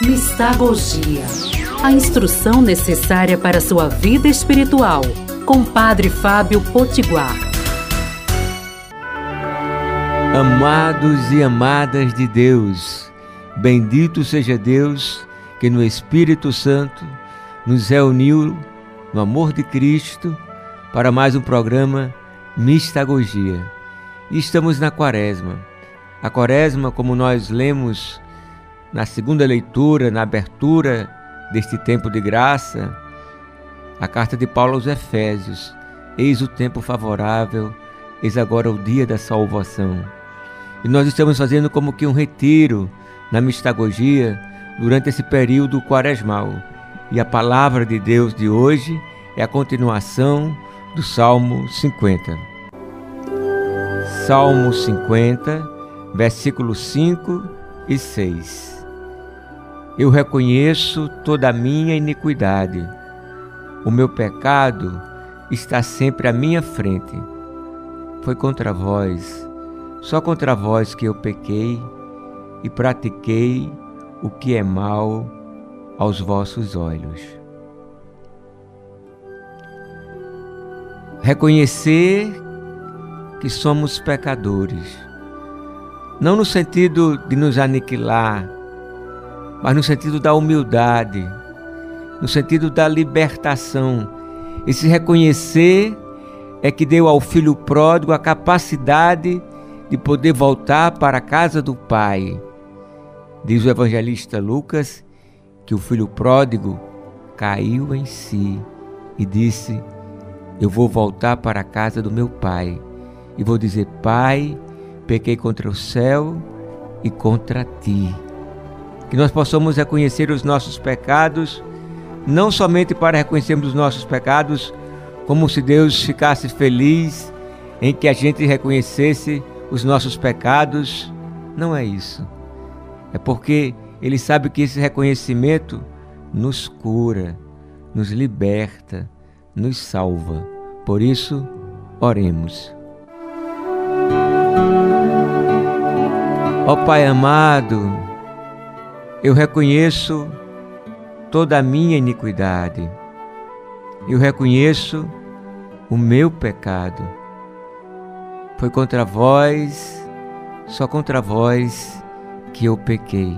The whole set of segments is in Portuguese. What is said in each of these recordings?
Mistagogia. A instrução necessária para sua vida espiritual. Com Padre Fábio Potiguar. Amados e amadas de Deus, bendito seja Deus que no Espírito Santo nos reuniu no amor de Cristo para mais um programa Mistagogia. Estamos na Quaresma. A Quaresma, como nós lemos na segunda leitura, na abertura deste tempo de graça, a carta de Paulo aos Efésios. Eis o tempo favorável, eis agora o dia da salvação. E nós estamos fazendo como que um retiro na mistagogia durante esse período quaresmal. E a palavra de Deus de hoje é a continuação do Salmo 50. Salmo 50, versículos 5 e 6. Eu reconheço toda a minha iniquidade. O meu pecado está sempre à minha frente. Foi contra vós, só contra vós que eu pequei e pratiquei o que é mal aos vossos olhos. Reconhecer que somos pecadores, não no sentido de nos aniquilar, mas no sentido da humildade, no sentido da libertação. Esse reconhecer é que deu ao filho pródigo a capacidade de poder voltar para a casa do Pai. Diz o evangelista Lucas que o filho pródigo caiu em si e disse: Eu vou voltar para a casa do meu pai e vou dizer: Pai, pequei contra o céu e contra ti que nós possamos reconhecer os nossos pecados, não somente para reconhecermos os nossos pecados, como se Deus ficasse feliz em que a gente reconhecesse os nossos pecados. Não é isso. É porque Ele sabe que esse reconhecimento nos cura, nos liberta, nos salva. Por isso, oremos. Ó Pai amado, eu reconheço toda a minha iniquidade. Eu reconheço o meu pecado. Foi contra vós, só contra vós que eu pequei.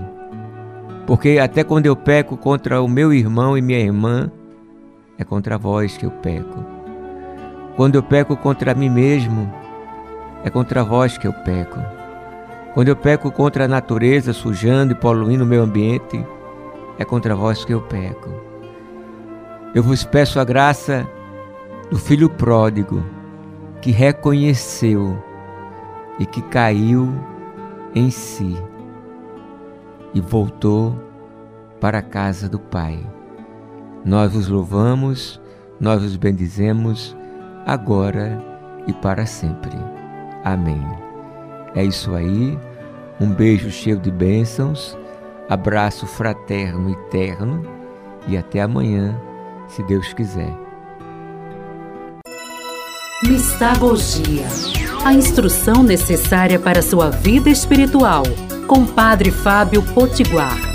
Porque até quando eu peco contra o meu irmão e minha irmã, é contra vós que eu peco. Quando eu peco contra mim mesmo, é contra vós que eu peco. Quando eu peco contra a natureza, sujando e poluindo o meu ambiente, é contra vós que eu peco. Eu vos peço a graça do filho pródigo que reconheceu e que caiu em si e voltou para a casa do Pai. Nós vos louvamos, nós vos bendizemos, agora e para sempre. Amém. É isso aí. Um beijo cheio de bênçãos, abraço fraterno e terno e até amanhã, se Deus quiser. Mistagogia a instrução necessária para sua vida espiritual, com Padre Fábio Potiguar.